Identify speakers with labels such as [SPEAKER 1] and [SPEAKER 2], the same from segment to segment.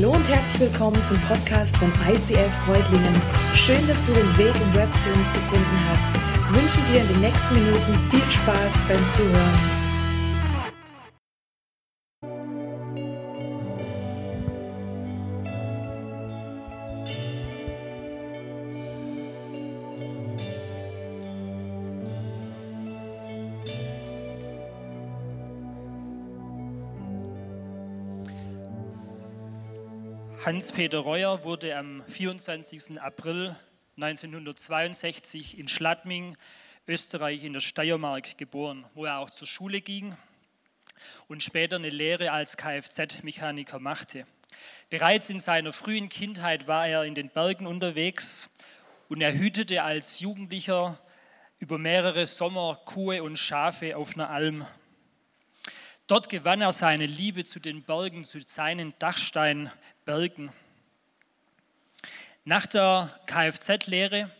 [SPEAKER 1] Hallo und herzlich willkommen zum Podcast von ICF Freudlingen. Schön, dass du den Weg im Web zu uns gefunden hast. Ich wünsche dir in den nächsten Minuten viel Spaß beim Zuhören.
[SPEAKER 2] Hans-Peter Reuer wurde am 24. April 1962 in Schladming, Österreich in der Steiermark geboren, wo er auch zur Schule ging und später eine Lehre als Kfz-Mechaniker machte. Bereits in seiner frühen Kindheit war er in den Bergen unterwegs und er hütete als Jugendlicher über mehrere Sommer Kuhe und Schafe auf einer Alm. Dort gewann er seine Liebe zu den Bergen, zu seinen Dachsteinbergen. Nach der Kfz-Lehre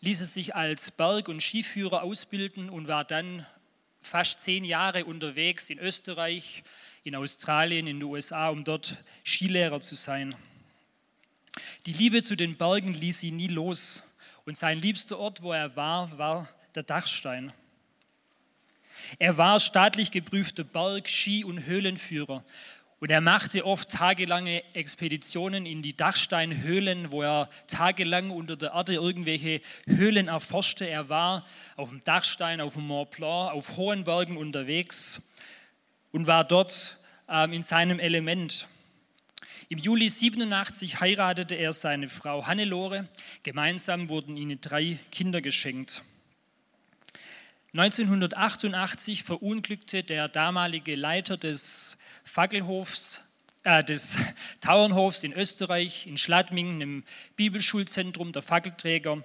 [SPEAKER 2] ließ er sich als Berg- und Skiführer ausbilden und war dann fast zehn Jahre unterwegs in Österreich, in Australien, in den USA, um dort Skilehrer zu sein. Die Liebe zu den Bergen ließ ihn nie los und sein liebster Ort, wo er war, war der Dachstein. Er war staatlich geprüfter Berg-, Ski- und Höhlenführer. Und er machte oft tagelange Expeditionen in die Dachsteinhöhlen, wo er tagelang unter der Erde irgendwelche Höhlen erforschte. Er war auf dem Dachstein, auf dem Mont Blanc, auf hohen Bergen unterwegs und war dort ähm, in seinem Element. Im Juli 87 heiratete er seine Frau Hannelore. Gemeinsam wurden ihnen drei Kinder geschenkt. 1988 verunglückte der damalige Leiter des Fackelhofs, äh, des Tauernhofs in Österreich, in Schladming, im Bibelschulzentrum, der Fackelträger,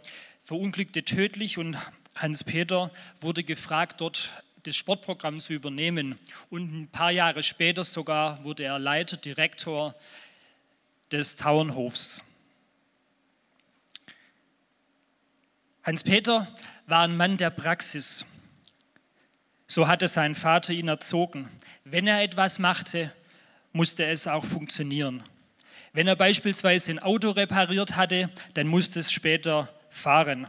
[SPEAKER 2] verunglückte tödlich und Hans-Peter wurde gefragt, dort das Sportprogramm zu übernehmen. Und ein paar Jahre später sogar wurde er Leiter, Direktor des Tauernhofs. Hans-Peter war ein Mann der Praxis. So hatte sein Vater ihn erzogen. Wenn er etwas machte, musste es auch funktionieren. Wenn er beispielsweise ein Auto repariert hatte, dann musste es später fahren.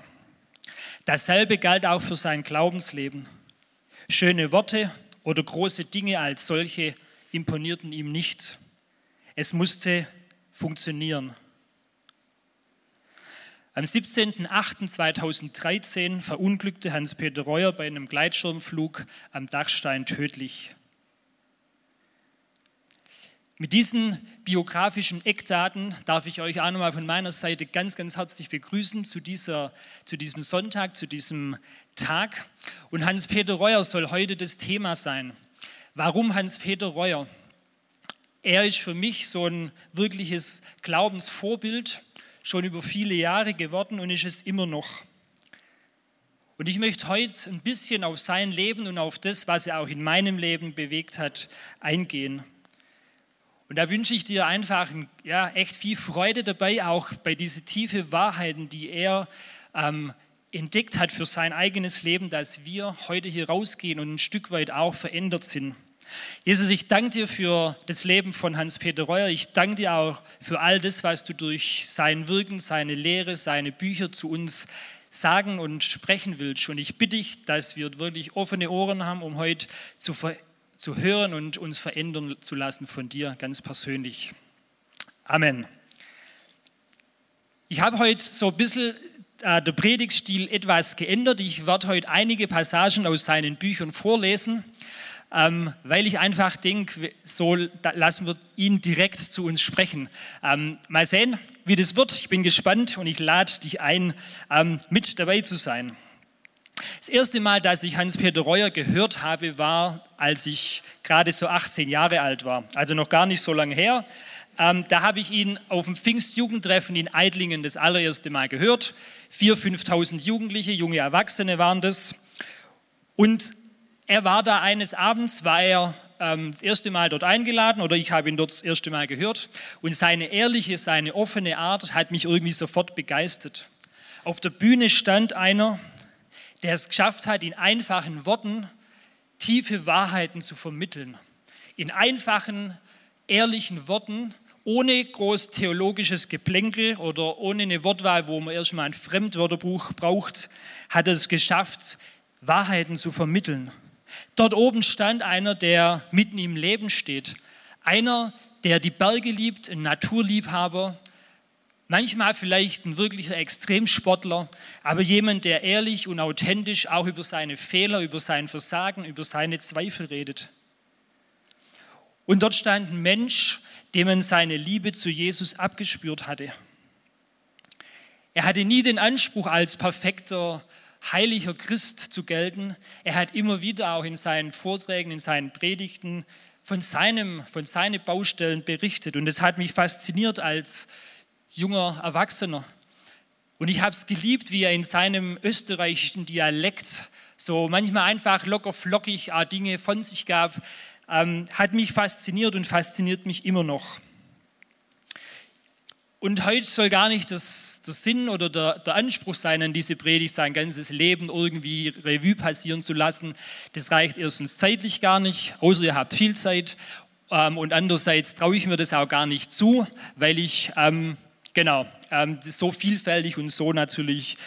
[SPEAKER 2] Dasselbe galt auch für sein Glaubensleben. Schöne Worte oder große Dinge als solche imponierten ihm nicht. Es musste funktionieren. Am 17.08.2013 verunglückte Hans-Peter Reuer bei einem Gleitschirmflug am Dachstein tödlich. Mit diesen biografischen Eckdaten darf ich euch auch nochmal von meiner Seite ganz, ganz herzlich begrüßen zu, dieser, zu diesem Sonntag, zu diesem Tag. Und Hans-Peter Reuer soll heute das Thema sein. Warum Hans-Peter Reuer? Er ist für mich so ein wirkliches Glaubensvorbild schon über viele Jahre geworden und ist es immer noch. Und ich möchte heute ein bisschen auf sein Leben und auf das, was er auch in meinem Leben bewegt hat, eingehen. Und da wünsche ich dir einfach ja, echt viel Freude dabei, auch bei diesen tiefen Wahrheiten, die er ähm, entdeckt hat für sein eigenes Leben, dass wir heute hier rausgehen und ein Stück weit auch verändert sind. Jesus, ich danke dir für das Leben von Hans-Peter Reuer. Ich danke dir auch für all das, was du durch sein Wirken, seine Lehre, seine Bücher zu uns sagen und sprechen willst. Und ich bitte dich, dass wir wirklich offene Ohren haben, um heute zu, zu hören und uns verändern zu lassen von dir ganz persönlich. Amen. Ich habe heute so ein bisschen äh, der Predigtstil etwas geändert. Ich werde heute einige Passagen aus seinen Büchern vorlesen ähm, weil ich einfach denke, so lassen wir ihn direkt zu uns sprechen. Ähm, mal sehen, wie das wird. Ich bin gespannt und ich lade dich ein, ähm, mit dabei zu sein. Das erste Mal, dass ich Hans-Peter Reuer gehört habe, war, als ich gerade so 18 Jahre alt war, also noch gar nicht so lange her. Ähm, da habe ich ihn auf dem Pfingstjugendtreffen in Eidlingen das allererste Mal gehört. 4.000, 5.000 Jugendliche, junge Erwachsene waren das. Und er war da eines Abends, war er ähm, das erste Mal dort eingeladen oder ich habe ihn dort das erste Mal gehört und seine ehrliche, seine offene Art hat mich irgendwie sofort begeistert. Auf der Bühne stand einer, der es geschafft hat, in einfachen Worten tiefe Wahrheiten zu vermitteln. In einfachen, ehrlichen Worten ohne groß theologisches Geplänkel oder ohne eine Wortwahl, wo man erstmal ein Fremdwörterbuch braucht, hat er es geschafft, Wahrheiten zu vermitteln. Dort oben stand einer, der mitten im Leben steht. Einer, der die Berge liebt, ein Naturliebhaber, manchmal vielleicht ein wirklicher Extremsportler, aber jemand, der ehrlich und authentisch auch über seine Fehler, über sein Versagen, über seine Zweifel redet. Und dort stand ein Mensch, dem man seine Liebe zu Jesus abgespürt hatte. Er hatte nie den Anspruch, als perfekter, heiliger Christ zu gelten. Er hat immer wieder auch in seinen Vorträgen, in seinen Predigten von, seinem, von seinen Baustellen berichtet. Und es hat mich fasziniert als junger Erwachsener. Und ich habe es geliebt, wie er in seinem österreichischen Dialekt so manchmal einfach locker flockig Dinge von sich gab ähm, hat mich fasziniert und fasziniert mich immer noch. Und heute soll gar nicht das, der Sinn oder der, der, Anspruch sein, an diese Predigt sein ganzes Leben irgendwie Revue passieren zu lassen. Das reicht erstens zeitlich gar nicht, außer ihr habt viel Zeit. Ähm, und andererseits traue ich mir das auch gar nicht zu, weil ich, ähm, genau, ähm, so vielfältig und so natürlich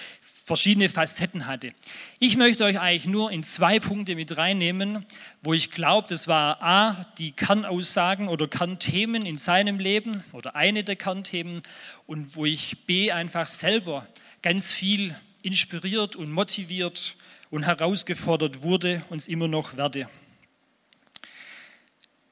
[SPEAKER 2] verschiedene Facetten hatte. Ich möchte euch eigentlich nur in zwei Punkte mit reinnehmen, wo ich glaube, das war A, die Kernaussagen oder Kernthemen in seinem Leben oder eine der Kernthemen und wo ich B einfach selber ganz viel inspiriert und motiviert und herausgefordert wurde und es immer noch werde.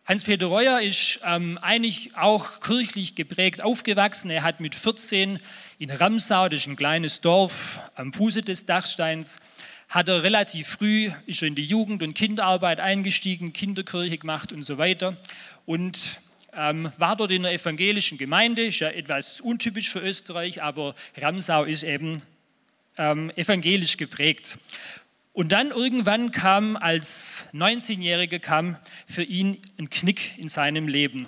[SPEAKER 2] Hans-Peter Reuer ist ähm, eigentlich auch kirchlich geprägt aufgewachsen. Er hat mit 14 in Ramsau, das ist ein kleines Dorf am Fuße des Dachsteins, hat er relativ früh, ist er in die Jugend- und Kinderarbeit eingestiegen, Kinderkirche gemacht und so weiter und ähm, war dort in der evangelischen Gemeinde, ist ja etwas untypisch für Österreich, aber Ramsau ist eben ähm, evangelisch geprägt. Und dann irgendwann kam als 19-Jähriger kam für ihn ein Knick in seinem Leben.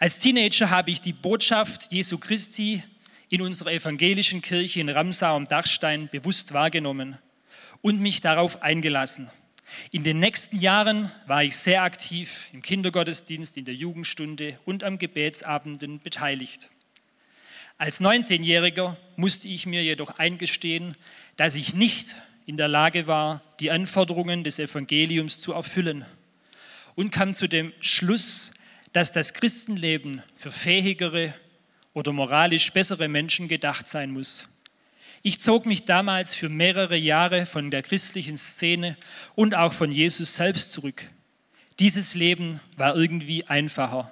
[SPEAKER 2] Als Teenager habe ich die Botschaft Jesu Christi in unserer evangelischen Kirche in Ramsau am Dachstein bewusst wahrgenommen und mich darauf eingelassen. In den nächsten Jahren war ich sehr aktiv im Kindergottesdienst, in der Jugendstunde und am Gebetsabenden beteiligt. Als 19-Jähriger musste ich mir jedoch eingestehen, dass ich nicht in der Lage war, die Anforderungen des Evangeliums zu erfüllen und kam zu dem Schluss, dass das Christenleben für fähigere oder moralisch bessere Menschen gedacht sein muss. Ich zog mich damals für mehrere Jahre von der christlichen Szene und auch von Jesus selbst zurück. Dieses Leben war irgendwie einfacher,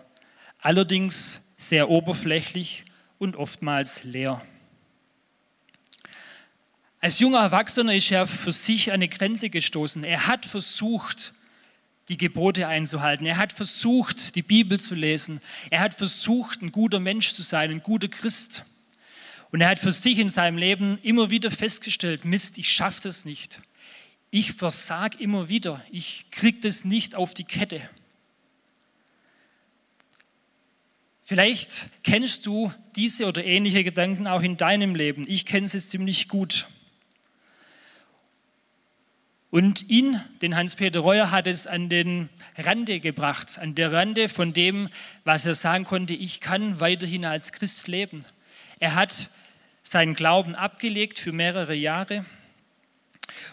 [SPEAKER 2] allerdings sehr oberflächlich und oftmals leer. Als junger Erwachsener ist er für sich an eine Grenze gestoßen. Er hat versucht, die Gebote einzuhalten. Er hat versucht, die Bibel zu lesen. Er hat versucht, ein guter Mensch zu sein, ein guter Christ. Und er hat für sich in seinem Leben immer wieder festgestellt, Mist, ich schaffe das nicht. Ich versage immer wieder. Ich kriege das nicht auf die Kette. Vielleicht kennst du diese oder ähnliche Gedanken auch in deinem Leben. Ich kenne sie ziemlich gut. Und ihn, den Hans-Peter Reuer, hat es an den Rande gebracht, an der Rande von dem, was er sagen konnte, ich kann weiterhin als Christ leben. Er hat seinen Glauben abgelegt für mehrere Jahre.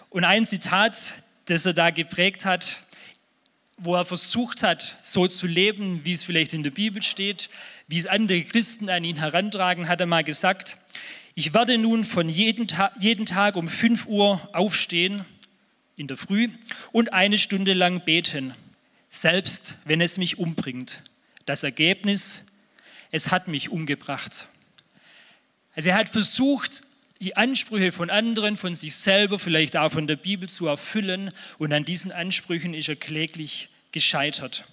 [SPEAKER 2] Und ein Zitat, das er da geprägt hat, wo er versucht hat, so zu leben, wie es vielleicht in der Bibel steht, wie es andere Christen an ihn herantragen, hat er mal gesagt, ich werde nun von jeden, Ta jeden Tag um 5 Uhr aufstehen in der Früh und eine Stunde lang beten, selbst wenn es mich umbringt. Das Ergebnis, es hat mich umgebracht. Also er hat versucht, die Ansprüche von anderen, von sich selber, vielleicht auch von der Bibel zu erfüllen und an diesen Ansprüchen ist er kläglich gescheitert.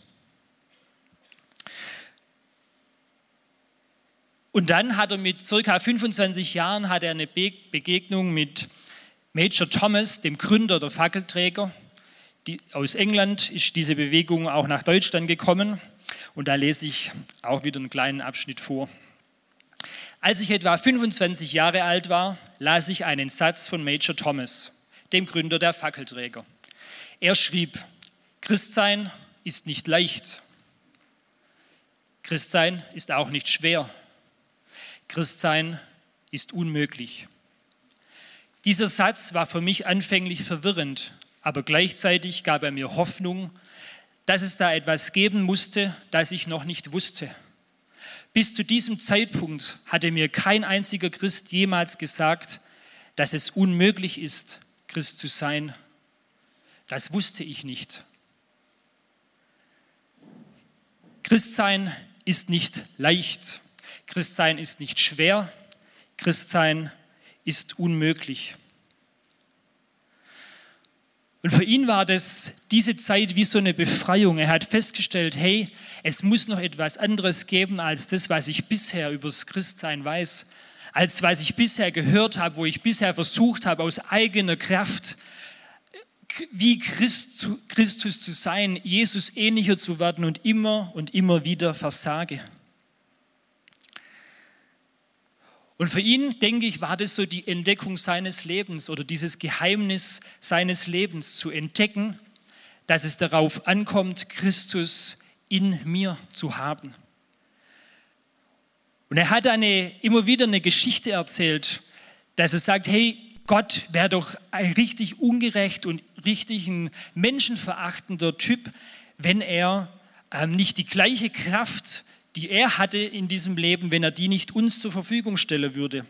[SPEAKER 2] Und dann hat er mit circa 25 Jahren hat er eine Begegnung mit Major Thomas, dem Gründer der Fackelträger. Die, aus England ist diese Bewegung auch nach Deutschland gekommen. Und da lese ich auch wieder einen kleinen Abschnitt vor. Als ich etwa 25 Jahre alt war, las ich einen Satz von Major Thomas, dem Gründer der Fackelträger. Er schrieb, Christsein ist nicht leicht. Christsein ist auch nicht schwer. Christsein ist unmöglich. Dieser Satz war für mich anfänglich verwirrend, aber gleichzeitig gab er mir Hoffnung, dass es da etwas geben musste, das ich noch nicht wusste. Bis zu diesem Zeitpunkt hatte mir kein einziger Christ jemals gesagt, dass es unmöglich ist, Christ zu sein. Das wusste ich nicht. Christsein ist nicht leicht. Christsein ist nicht schwer. Christsein ist unmöglich. Und für ihn war das diese Zeit wie so eine Befreiung. Er hat festgestellt, hey, es muss noch etwas anderes geben als das, was ich bisher über das Christsein weiß, als was ich bisher gehört habe, wo ich bisher versucht habe, aus eigener Kraft wie Christus zu sein, Jesus ähnlicher zu werden und immer und immer wieder versage. Und für ihn, denke ich, war das so die Entdeckung seines Lebens oder dieses Geheimnis seines Lebens zu entdecken, dass es darauf ankommt, Christus in mir zu haben. Und er hat eine, immer wieder eine Geschichte erzählt, dass er sagt, hey, Gott wäre doch ein richtig ungerecht und richtig ein menschenverachtender Typ, wenn er ähm, nicht die gleiche Kraft die er hatte in diesem Leben, wenn er die nicht uns zur Verfügung stellen würde.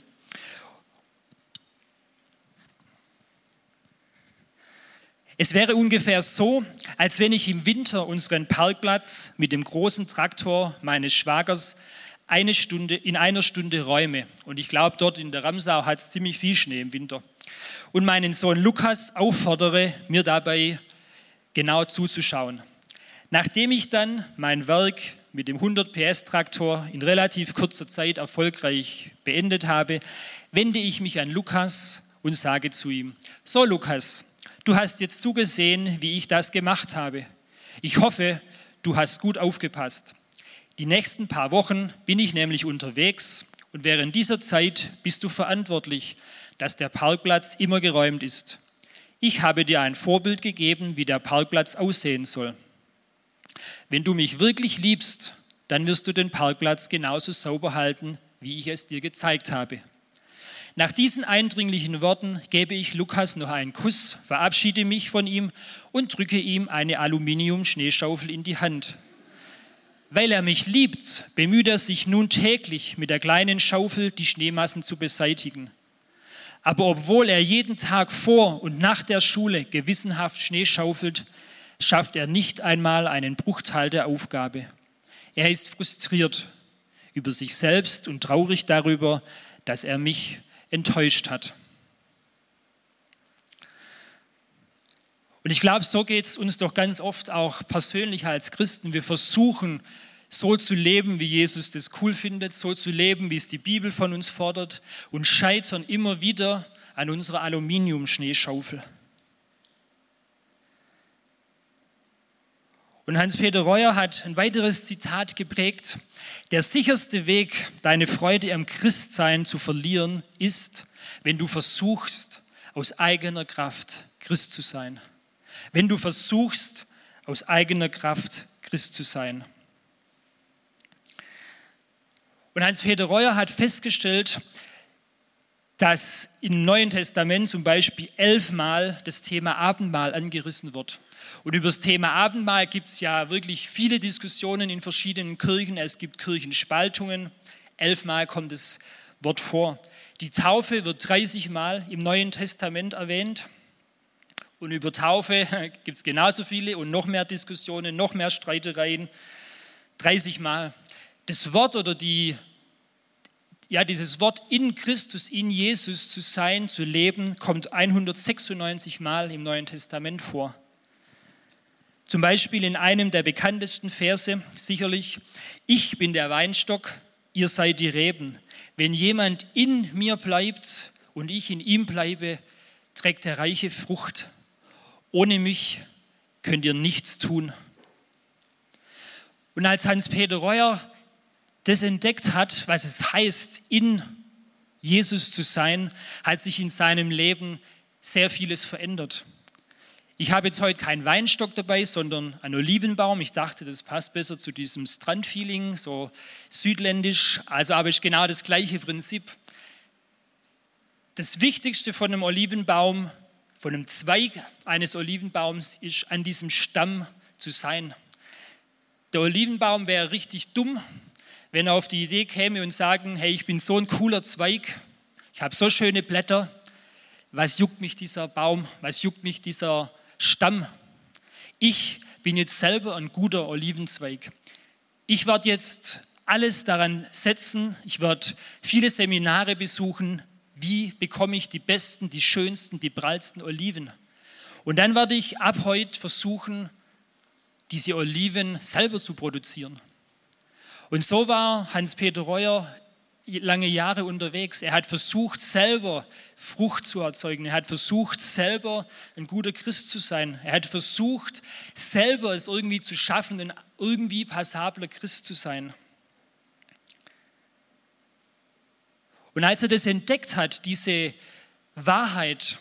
[SPEAKER 2] Es wäre ungefähr so, als wenn ich im Winter unseren Parkplatz mit dem großen Traktor meines Schwagers eine Stunde, in einer Stunde räume. Und ich glaube, dort in der Ramsau hat es ziemlich viel Schnee im Winter. Und meinen Sohn Lukas auffordere, mir dabei genau zuzuschauen. Nachdem ich dann mein Werk mit dem 100 PS Traktor in relativ kurzer Zeit erfolgreich beendet habe, wende ich mich an Lukas und sage zu ihm, so Lukas, du hast jetzt zugesehen, wie ich das gemacht habe. Ich hoffe, du hast gut aufgepasst. Die nächsten paar Wochen bin ich nämlich unterwegs und während dieser Zeit bist du verantwortlich, dass der Parkplatz immer geräumt ist. Ich habe dir ein Vorbild gegeben, wie der Parkplatz aussehen soll. Wenn du mich wirklich liebst, dann wirst du den Parkplatz genauso sauber halten, wie ich es dir gezeigt habe. Nach diesen eindringlichen Worten gebe ich Lukas noch einen Kuss, verabschiede mich von ihm und drücke ihm eine Aluminium-Schneeschaufel in die Hand. Weil er mich liebt, bemüht er sich nun täglich mit der kleinen Schaufel die Schneemassen zu beseitigen. Aber obwohl er jeden Tag vor und nach der Schule gewissenhaft Schnee schaufelt, schafft er nicht einmal einen Bruchteil der Aufgabe. Er ist frustriert über sich selbst und traurig darüber, dass er mich enttäuscht hat. Und ich glaube, so geht es uns doch ganz oft auch persönlich als Christen. Wir versuchen, so zu leben, wie Jesus das cool findet, so zu leben, wie es die Bibel von uns fordert und scheitern immer wieder an unserer Aluminiumschneeschaufel. Und Hans-Peter Reuer hat ein weiteres Zitat geprägt. Der sicherste Weg, deine Freude am Christsein zu verlieren, ist, wenn du versuchst, aus eigener Kraft Christ zu sein. Wenn du versuchst, aus eigener Kraft Christ zu sein. Und Hans-Peter Reuer hat festgestellt, dass im Neuen Testament zum Beispiel elfmal das Thema Abendmahl angerissen wird. Und über das Thema Abendmahl gibt es ja wirklich viele Diskussionen in verschiedenen Kirchen. Es gibt Kirchenspaltungen. Elfmal kommt das Wort vor. Die Taufe wird 30 Mal im Neuen Testament erwähnt. Und über Taufe gibt es genauso viele und noch mehr Diskussionen, noch mehr Streitereien. 30 Mal. Das Wort oder die, ja, dieses Wort in Christus, in Jesus zu sein, zu leben, kommt 196 Mal im Neuen Testament vor. Zum Beispiel in einem der bekanntesten Verse sicherlich, ich bin der Weinstock, ihr seid die Reben. Wenn jemand in mir bleibt und ich in ihm bleibe, trägt er reiche Frucht. Ohne mich könnt ihr nichts tun. Und als Hans-Peter Reuer das entdeckt hat, was es heißt, in Jesus zu sein, hat sich in seinem Leben sehr vieles verändert. Ich habe jetzt heute keinen Weinstock dabei, sondern einen Olivenbaum. Ich dachte, das passt besser zu diesem Strandfeeling, so südländisch. Also aber ist genau das gleiche Prinzip. Das Wichtigste von einem Olivenbaum, von einem Zweig eines Olivenbaums, ist an diesem Stamm zu sein. Der Olivenbaum wäre richtig dumm, wenn er auf die Idee käme und sagen, hey, ich bin so ein cooler Zweig, ich habe so schöne Blätter, was juckt mich dieser Baum, was juckt mich dieser Stamm. Ich bin jetzt selber ein guter Olivenzweig. Ich werde jetzt alles daran setzen, ich werde viele Seminare besuchen, wie bekomme ich die besten, die schönsten, die prallsten Oliven. Und dann werde ich ab heute versuchen, diese Oliven selber zu produzieren. Und so war Hans-Peter Reuer lange Jahre unterwegs. Er hat versucht, selber Frucht zu erzeugen. Er hat versucht, selber ein guter Christ zu sein. Er hat versucht, selber es irgendwie zu schaffen, ein irgendwie passabler Christ zu sein. Und als er das entdeckt hat, diese Wahrheit,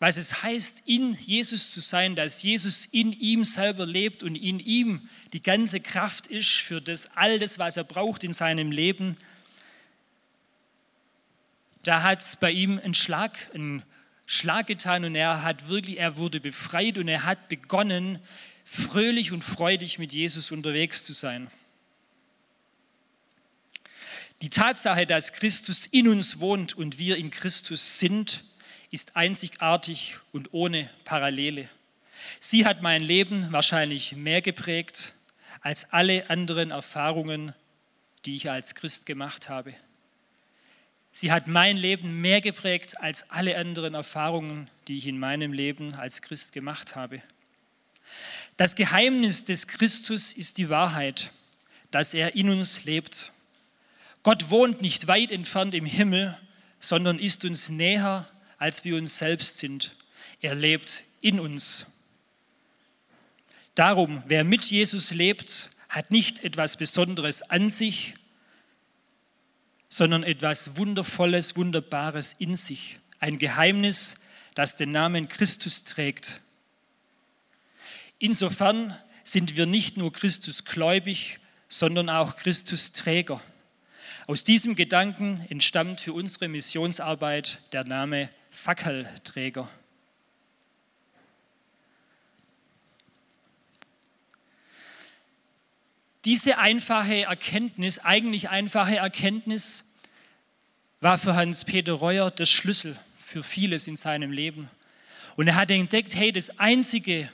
[SPEAKER 2] was es heißt, in Jesus zu sein, dass Jesus in ihm selber lebt und in ihm die ganze Kraft ist für das all das, was er braucht in seinem Leben, da hat es bei ihm einen Schlag, einen Schlag getan und er hat wirklich, er wurde befreit und er hat begonnen, fröhlich und freudig mit Jesus unterwegs zu sein. Die Tatsache, dass Christus in uns wohnt und wir in Christus sind, ist einzigartig und ohne Parallele. Sie hat mein Leben wahrscheinlich mehr geprägt als alle anderen Erfahrungen, die ich als Christ gemacht habe. Sie hat mein Leben mehr geprägt als alle anderen Erfahrungen, die ich in meinem Leben als Christ gemacht habe. Das Geheimnis des Christus ist die Wahrheit, dass er in uns lebt. Gott wohnt nicht weit entfernt im Himmel, sondern ist uns näher, als wir uns selbst sind. Er lebt in uns. Darum, wer mit Jesus lebt, hat nicht etwas Besonderes an sich, sondern etwas Wundervolles, Wunderbares in sich. Ein Geheimnis, das den Namen Christus trägt. Insofern sind wir nicht nur Christus gläubig, sondern auch Christus Träger. Aus diesem Gedanken entstammt für unsere Missionsarbeit der Name Fackelträger. Diese einfache Erkenntnis, eigentlich einfache Erkenntnis, war für Hans-Peter Reuer der Schlüssel für vieles in seinem Leben. Und er hat entdeckt, hey, das Einzige,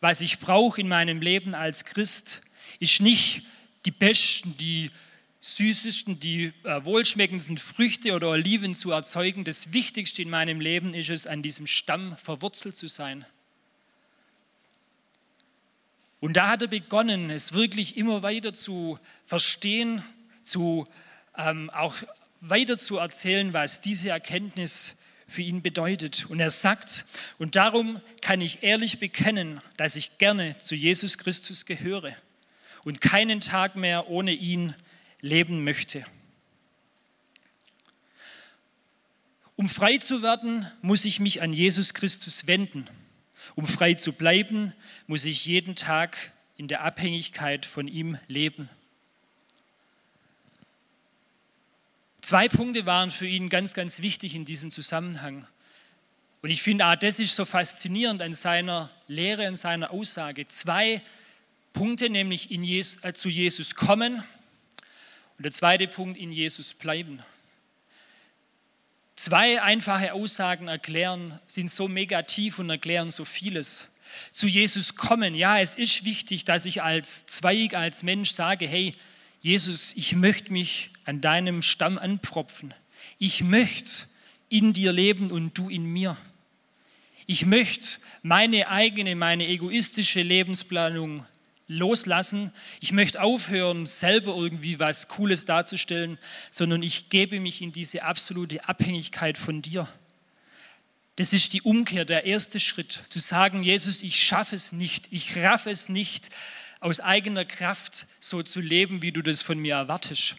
[SPEAKER 2] was ich brauche in meinem Leben als Christ, ist nicht die besten, die süßesten, die äh, wohlschmeckendsten Früchte oder Oliven zu erzeugen. Das Wichtigste in meinem Leben ist es, an diesem Stamm verwurzelt zu sein. Und da hat er begonnen, es wirklich immer weiter zu verstehen, zu, ähm, auch weiter zu erzählen, was diese Erkenntnis für ihn bedeutet. Und er sagt, und darum kann ich ehrlich bekennen, dass ich gerne zu Jesus Christus gehöre und keinen Tag mehr ohne ihn leben möchte. Um frei zu werden, muss ich mich an Jesus Christus wenden. Um frei zu bleiben, muss ich jeden Tag in der Abhängigkeit von ihm leben. Zwei Punkte waren für ihn ganz, ganz wichtig in diesem Zusammenhang. Und ich finde, auch das ist so faszinierend an seiner Lehre, an seiner Aussage. Zwei Punkte, nämlich Jesus, äh, zu Jesus kommen und der zweite Punkt, in Jesus bleiben. Zwei einfache Aussagen erklären, sind so negativ und erklären so vieles. Zu Jesus kommen, ja, es ist wichtig, dass ich als Zweig, als Mensch sage, hey, Jesus, ich möchte mich an deinem Stamm anpropfen. Ich möchte in dir leben und du in mir. Ich möchte meine eigene, meine egoistische Lebensplanung loslassen. Ich möchte aufhören, selber irgendwie was Cooles darzustellen, sondern ich gebe mich in diese absolute Abhängigkeit von dir. Das ist die Umkehr, der erste Schritt, zu sagen, Jesus, ich schaffe es nicht, ich raff es nicht, aus eigener Kraft so zu leben, wie du das von mir erwartest.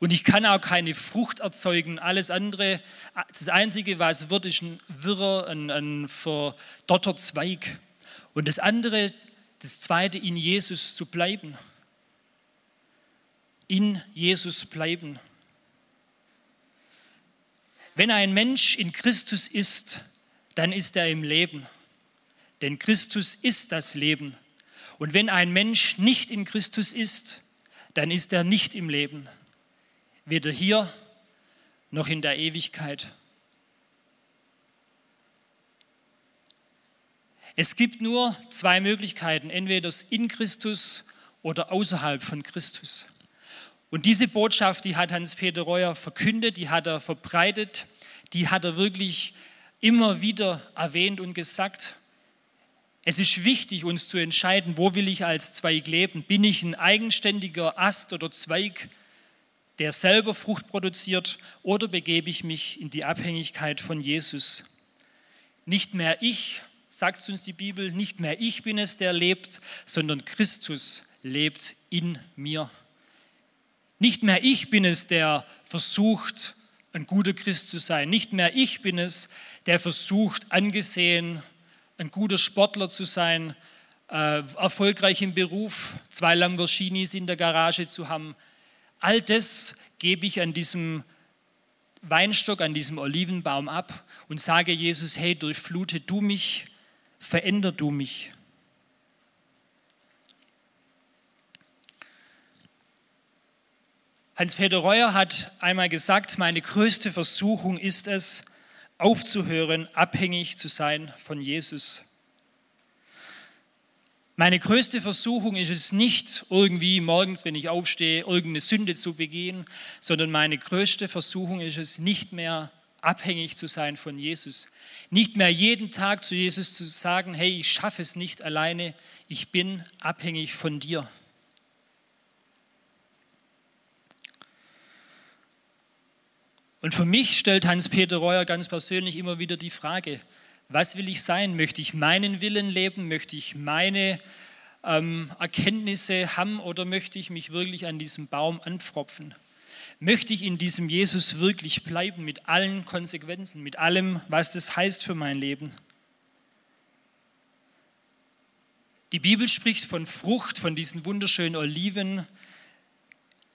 [SPEAKER 2] Und ich kann auch keine Frucht erzeugen. Alles andere, das Einzige, was wird, ist ein wirrer, ein, ein verdorrter Zweig. Und das andere, das Zweite, in Jesus zu bleiben. In Jesus bleiben. Wenn ein Mensch in Christus ist, dann ist er im Leben. Denn Christus ist das Leben. Und wenn ein Mensch nicht in Christus ist, dann ist er nicht im Leben. Weder hier noch in der Ewigkeit. Es gibt nur zwei Möglichkeiten, entweder in Christus oder außerhalb von Christus. Und diese Botschaft, die hat Hans-Peter Reuer verkündet, die hat er verbreitet, die hat er wirklich immer wieder erwähnt und gesagt. Es ist wichtig, uns zu entscheiden, wo will ich als Zweig leben? Bin ich ein eigenständiger Ast oder Zweig, der selber Frucht produziert, oder begebe ich mich in die Abhängigkeit von Jesus? Nicht mehr ich, sagt uns die Bibel, nicht mehr ich bin es, der lebt, sondern Christus lebt in mir. Nicht mehr ich bin es, der versucht, ein guter Christ zu sein. Nicht mehr ich bin es, der versucht, angesehen, ein guter Sportler zu sein, äh, erfolgreich im Beruf, zwei Lamborghinis in der Garage zu haben. All das gebe ich an diesem Weinstock, an diesem Olivenbaum ab und sage Jesus, hey, durchflute du mich, veränder du mich. Hans-Peter Reuer hat einmal gesagt, meine größte Versuchung ist es, aufzuhören, abhängig zu sein von Jesus. Meine größte Versuchung ist es nicht, irgendwie morgens, wenn ich aufstehe, irgendeine Sünde zu begehen, sondern meine größte Versuchung ist es, nicht mehr abhängig zu sein von Jesus. Nicht mehr jeden Tag zu Jesus zu sagen, hey, ich schaffe es nicht alleine, ich bin abhängig von dir. Und für mich stellt Hans-Peter Reuer ganz persönlich immer wieder die Frage, was will ich sein? Möchte ich meinen Willen leben? Möchte ich meine ähm, Erkenntnisse haben oder möchte ich mich wirklich an diesem Baum anpfropfen? Möchte ich in diesem Jesus wirklich bleiben mit allen Konsequenzen, mit allem, was das heißt für mein Leben? Die Bibel spricht von Frucht, von diesen wunderschönen Oliven,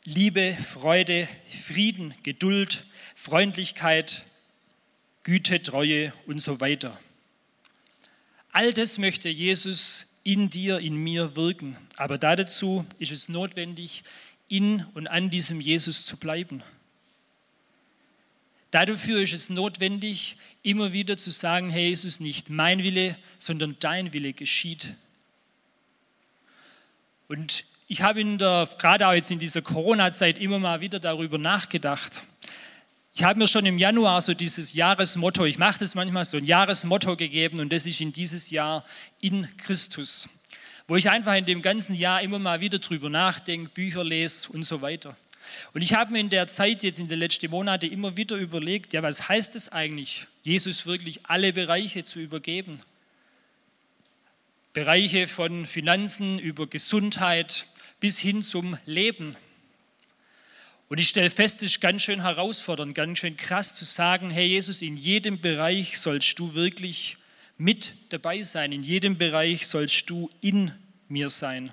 [SPEAKER 2] Liebe, Freude, Frieden, Geduld, Freundlichkeit, Güte, Treue und so weiter. All das möchte Jesus in dir, in mir wirken. Aber dazu ist es notwendig, in und an diesem Jesus zu bleiben. Dafür ist es notwendig, immer wieder zu sagen, hey Jesus, nicht mein Wille, sondern dein Wille geschieht. Und ich habe in der, gerade auch jetzt in dieser Corona-Zeit immer mal wieder darüber nachgedacht. Ich habe mir schon im Januar so dieses Jahresmotto, ich mache das manchmal so ein Jahresmotto gegeben und das ist in dieses Jahr in Christus, wo ich einfach in dem ganzen Jahr immer mal wieder drüber nachdenke, Bücher lese und so weiter. Und ich habe mir in der Zeit jetzt in den letzten Monaten immer wieder überlegt, ja, was heißt es eigentlich, Jesus wirklich alle Bereiche zu übergeben? Bereiche von Finanzen über Gesundheit bis hin zum Leben. Und ich stelle fest, es ist ganz schön herausfordernd, ganz schön krass zu sagen, hey Jesus, in jedem Bereich sollst du wirklich mit dabei sein, in jedem Bereich sollst du in mir sein.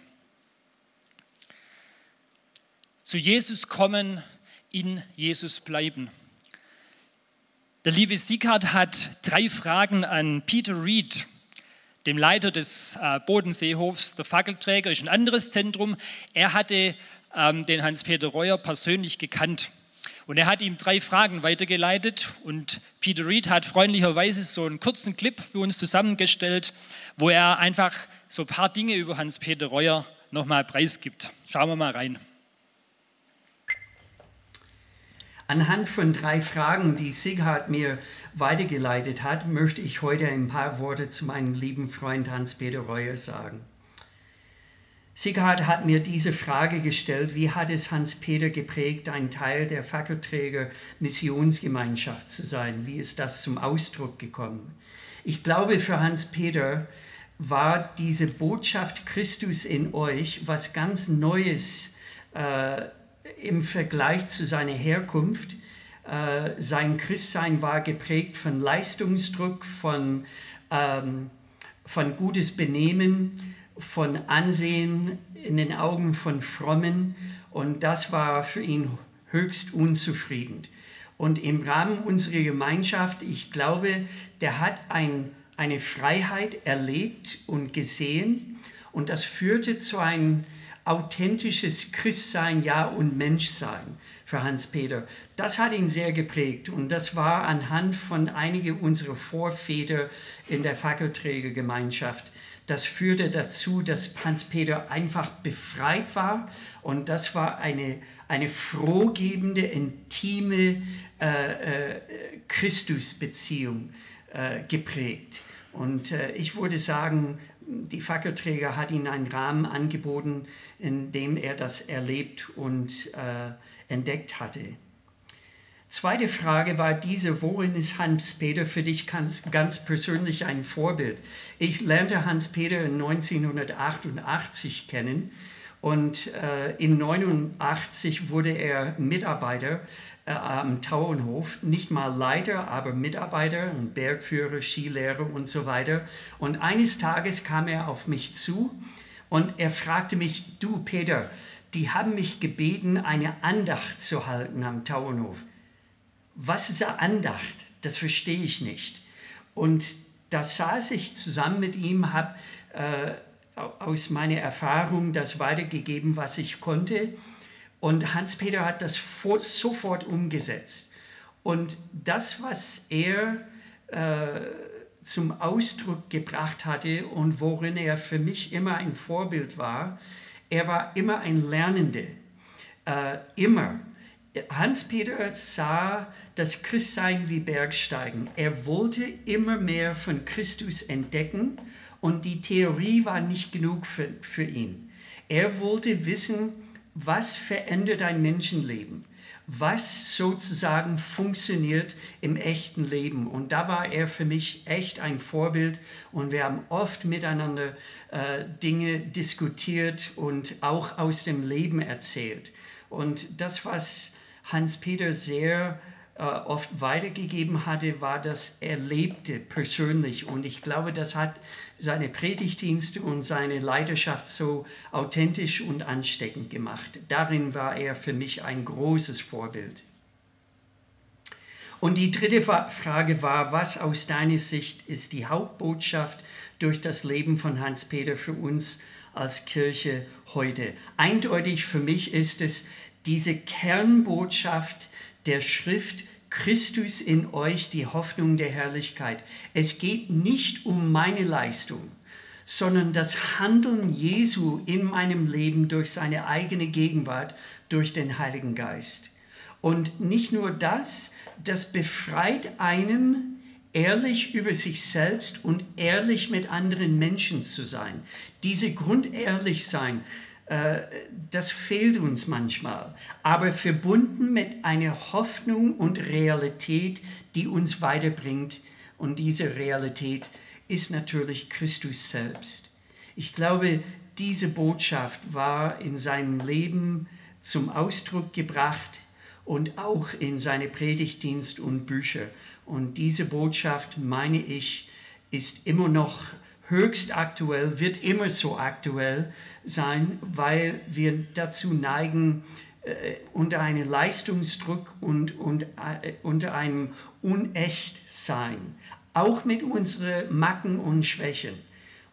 [SPEAKER 2] Zu Jesus kommen, in Jesus bleiben. Der liebe Sieghardt hat drei Fragen an Peter Reed, dem Leiter des äh, Bodenseehofs. Der Fackelträger ist ein anderes Zentrum. Er hatte ähm, den Hans-Peter Reuer persönlich gekannt. Und er hat ihm drei Fragen weitergeleitet und Peter Reed hat freundlicherweise so einen kurzen Clip für uns zusammengestellt, wo er einfach so ein paar Dinge über Hans-Peter Reuer nochmal preisgibt. Schauen wir mal rein.
[SPEAKER 3] Anhand von drei Fragen, die Sighard mir weitergeleitet hat, möchte ich heute ein paar Worte zu meinem lieben Freund Hans-Peter Reuer sagen. Sighard hat mir diese Frage gestellt, wie hat es Hans-Peter geprägt, ein Teil der Fackelträger Missionsgemeinschaft zu sein? Wie ist das zum Ausdruck gekommen? Ich glaube, für Hans-Peter war diese Botschaft Christus in euch was ganz Neues, äh, im Vergleich zu seiner Herkunft. Äh, sein Christsein war geprägt von Leistungsdruck, von, ähm, von gutes Benehmen, von Ansehen in den Augen von Frommen und das war für ihn höchst unzufrieden. Und im Rahmen unserer Gemeinschaft, ich glaube, der hat ein, eine Freiheit erlebt und gesehen und das führte zu einem authentisches Christsein, ja und Menschsein für Hans-Peter. Das hat ihn sehr geprägt und das war anhand von einigen unserer Vorväter in der Fackelträgergemeinschaft. Das führte dazu, dass Hans-Peter einfach befreit war und das war eine, eine frohgebende, intime äh, äh, Christusbeziehung äh, geprägt. Und äh, ich würde sagen, die Fackelträger hat ihm einen Rahmen angeboten, in dem er das erlebt und äh, entdeckt hatte. Zweite Frage war diese, worin ist Hans-Peter für dich ganz, ganz persönlich ein Vorbild? Ich lernte Hans-Peter 1988 kennen und äh, in 1989 wurde er Mitarbeiter äh, am Tauernhof, nicht mal Leiter, aber Mitarbeiter und Bergführer, Skilehrer und so weiter. Und eines Tages kam er auf mich zu und er fragte mich, du Peter, die haben mich gebeten, eine Andacht zu halten am Tauernhof. Was ist Andacht? Das verstehe ich nicht. Und da saß ich zusammen mit ihm, habe äh, aus meiner Erfahrung das weitergegeben, was ich konnte. Und Hans-Peter hat das sofort umgesetzt. Und das, was er äh, zum Ausdruck gebracht hatte und worin er für mich immer ein Vorbild war, er war immer ein Lernender. Äh, immer. Hans-Peter sah das Christsein wie Bergsteigen. Er wollte immer mehr von Christus entdecken und die Theorie war nicht genug für, für ihn. Er wollte wissen, was verändert ein Menschenleben? Was sozusagen funktioniert im echten Leben? Und da war er für mich echt ein Vorbild und wir haben oft miteinander äh, Dinge diskutiert und auch aus dem Leben erzählt. Und das, was Hans-Peter sehr äh, oft weitergegeben hatte, war das Erlebte persönlich. Und ich glaube, das hat seine Predigtdienste und seine Leidenschaft so authentisch und ansteckend gemacht. Darin war er für mich ein großes Vorbild. Und die dritte Frage war, was aus deiner Sicht ist die Hauptbotschaft durch das Leben von Hans-Peter für uns als Kirche heute? Eindeutig für mich ist es diese Kernbotschaft der Schrift, Christus in euch, die Hoffnung der Herrlichkeit. Es geht nicht um meine Leistung, sondern das Handeln Jesu in meinem Leben durch seine eigene Gegenwart, durch den Heiligen Geist. Und nicht nur das, das befreit einem, ehrlich über sich selbst und ehrlich mit anderen Menschen zu sein. Diese Grundehrlich sein, das fehlt uns manchmal, aber verbunden mit einer Hoffnung und Realität, die uns weiterbringt. Und diese Realität ist natürlich Christus selbst. Ich glaube, diese Botschaft war in seinem Leben zum Ausdruck gebracht und auch in seine Predigtdienst und Bücher. Und diese Botschaft, meine ich, ist immer noch höchst aktuell, wird immer so aktuell sein, weil wir dazu neigen, äh, unter einem Leistungsdruck und, und äh, unter einem Unechtsein, auch mit unseren Macken und Schwächen.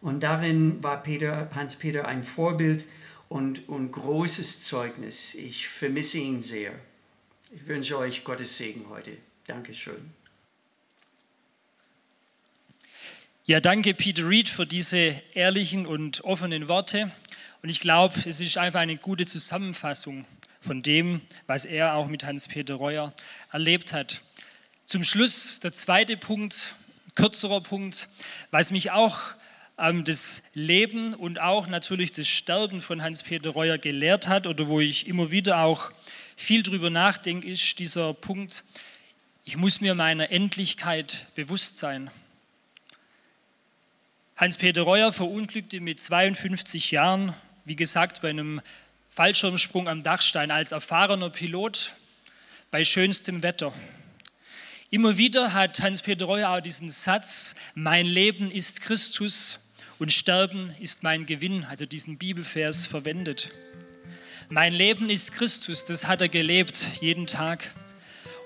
[SPEAKER 3] Und darin war Peter, Hans-Peter ein Vorbild und, und großes Zeugnis. Ich vermisse ihn sehr. Ich wünsche euch Gottes Segen heute. Dankeschön.
[SPEAKER 2] Ja, danke Peter Reed für diese ehrlichen und offenen Worte. Und ich glaube, es ist einfach eine gute Zusammenfassung von dem, was er auch mit Hans-Peter Reuer erlebt hat. Zum Schluss der zweite Punkt, kürzerer Punkt, was mich auch ähm, das Leben und auch natürlich das Sterben von Hans-Peter Reuer gelehrt hat oder wo ich immer wieder auch viel drüber nachdenke, ist dieser Punkt, ich muss mir meiner Endlichkeit bewusst sein. Hans-Peter Reuer verunglückte mit 52 Jahren, wie gesagt, bei einem Fallschirmsprung am Dachstein als erfahrener Pilot bei schönstem Wetter. Immer wieder hat Hans-Peter Reuer auch diesen Satz, mein Leben ist Christus und Sterben ist mein Gewinn, also diesen Bibelvers verwendet. Mein Leben ist Christus, das hat er gelebt jeden Tag.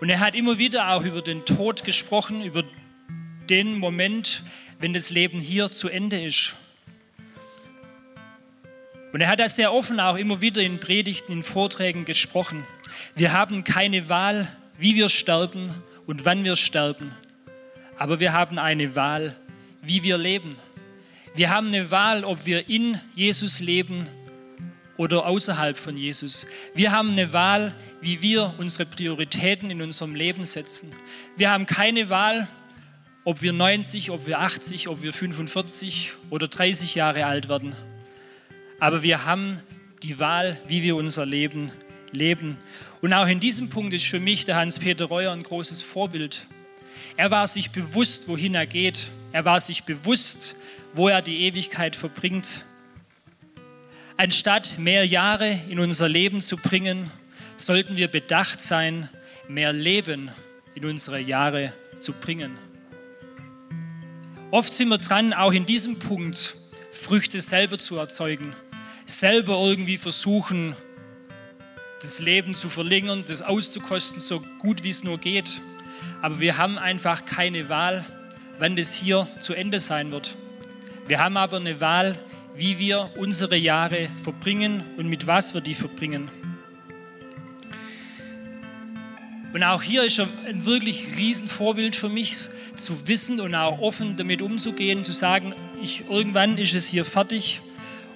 [SPEAKER 2] Und er hat immer wieder auch über den Tod gesprochen, über den Moment, wenn das Leben hier zu Ende ist. Und er hat das sehr offen auch immer wieder in Predigten, in Vorträgen gesprochen. Wir haben keine Wahl, wie wir sterben und wann wir sterben. Aber wir haben eine Wahl, wie wir leben. Wir haben eine Wahl, ob wir in Jesus leben oder außerhalb von Jesus. Wir haben eine Wahl, wie wir unsere Prioritäten in unserem Leben setzen. Wir haben keine Wahl, ob wir 90, ob wir 80, ob wir 45 oder 30 Jahre alt werden. Aber wir haben die Wahl, wie wir unser Leben leben. Und auch in diesem Punkt ist für mich der Hans-Peter Reuer ein großes Vorbild. Er war sich bewusst, wohin er geht. Er war sich bewusst, wo er die Ewigkeit verbringt. Anstatt mehr Jahre in unser Leben zu bringen, sollten wir bedacht sein, mehr Leben in unsere Jahre zu bringen. Oft sind wir dran, auch in diesem Punkt Früchte selber zu erzeugen, selber irgendwie versuchen, das Leben zu verlängern, das auszukosten, so gut wie es nur geht. Aber wir haben einfach keine Wahl, wann das hier zu Ende sein wird. Wir haben aber eine Wahl, wie wir unsere Jahre verbringen und mit was wir die verbringen. Und auch hier ist er ein wirklich Riesenvorbild für mich, zu wissen und auch offen damit umzugehen, zu sagen, ich, irgendwann ist es hier fertig.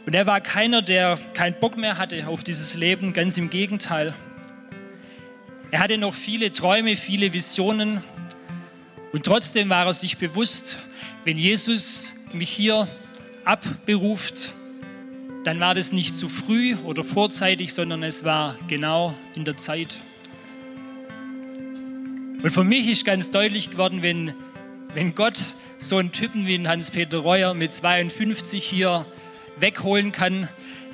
[SPEAKER 2] Und er war keiner, der keinen Bock mehr hatte auf dieses Leben, ganz im Gegenteil. Er hatte noch viele Träume, viele Visionen und trotzdem war er sich bewusst, wenn Jesus mich hier abberuft, dann war das nicht zu früh oder vorzeitig, sondern es war genau in der Zeit. Und für mich ist ganz deutlich geworden, wenn, wenn Gott so einen Typen wie Hans-Peter Reuer mit 52 hier wegholen kann,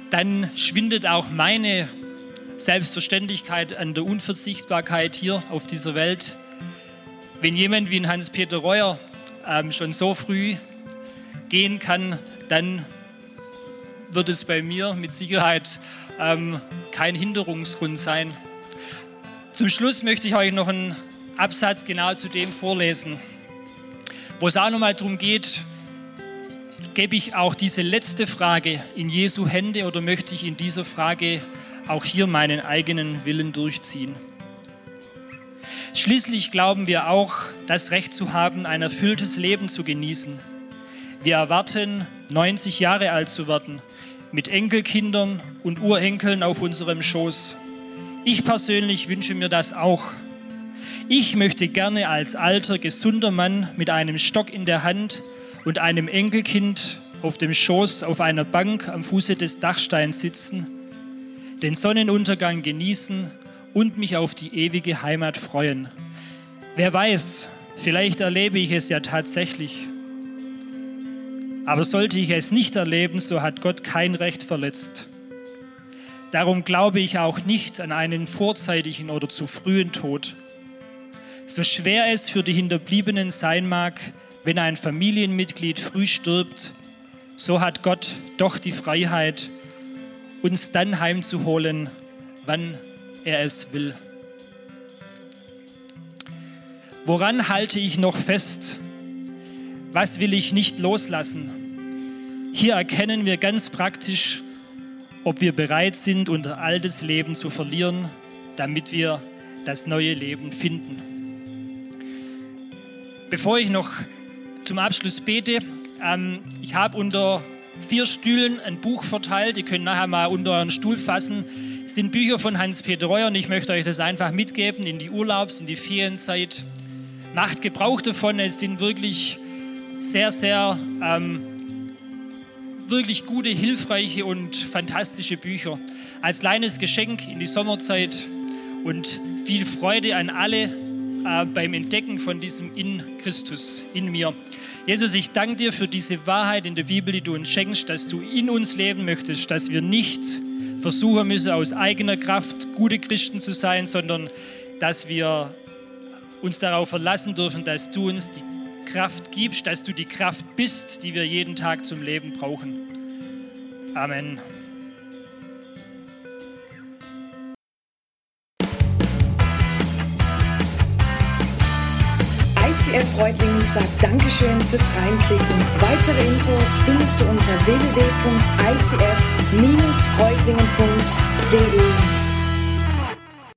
[SPEAKER 2] dann schwindet auch meine Selbstverständlichkeit an der Unverzichtbarkeit hier auf dieser Welt. Wenn jemand wie Hans-Peter Reuer ähm, schon so früh gehen kann, dann wird es bei mir mit Sicherheit ähm, kein Hinderungsgrund sein. Zum Schluss möchte ich euch noch einen Absatz genau zu dem vorlesen, wo es auch nochmal darum geht, gebe ich auch diese letzte Frage in Jesu Hände oder möchte ich in dieser Frage auch hier meinen eigenen Willen durchziehen? Schließlich glauben wir auch, das Recht zu haben, ein erfülltes Leben zu genießen. Wir erwarten 90 Jahre alt zu werden, mit Enkelkindern und Urenkeln auf unserem Schoß. Ich persönlich wünsche mir das auch. Ich möchte gerne als alter, gesunder Mann mit einem Stock in der Hand und einem Enkelkind auf dem Schoß auf einer Bank am Fuße des Dachsteins sitzen, den Sonnenuntergang genießen und mich auf die ewige Heimat freuen. Wer weiß, vielleicht erlebe ich es ja tatsächlich. Aber sollte ich es nicht erleben, so hat Gott kein Recht verletzt. Darum glaube ich auch nicht an einen vorzeitigen oder zu frühen Tod. So schwer es für die Hinterbliebenen sein mag, wenn ein Familienmitglied früh stirbt, so hat Gott doch die Freiheit, uns dann heimzuholen, wann er es will. Woran halte ich noch fest? Was will ich nicht loslassen? Hier erkennen wir ganz praktisch, ob wir bereit sind, unser altes Leben zu verlieren, damit wir das neue Leben finden. Bevor ich noch zum Abschluss bete, ähm, ich habe unter vier Stühlen ein Buch verteilt. Ihr könnt nachher mal unter euren Stuhl fassen. Es sind Bücher von Hans-Peter Reuer und ich möchte euch das einfach mitgeben in die Urlaubs-, in die Ferienzeit. Macht Gebrauch davon. Es sind wirklich sehr, sehr ähm, wirklich gute, hilfreiche und fantastische Bücher. Als kleines Geschenk in die Sommerzeit und viel Freude an alle äh, beim Entdecken von diesem in Christus, in mir. Jesus, ich danke dir für diese Wahrheit in der Bibel, die du uns schenkst, dass du in uns leben möchtest, dass wir nicht versuchen müssen, aus eigener Kraft gute Christen zu sein, sondern dass wir uns darauf verlassen dürfen, dass du uns die Kraft gibst, dass du die Kraft bist, die wir jeden Tag zum Leben brauchen. Amen.
[SPEAKER 1] ICF Reutlingen sagt Dankeschön fürs Reinklicken. Weitere Infos findest du unter www.icf-reutlingen.de.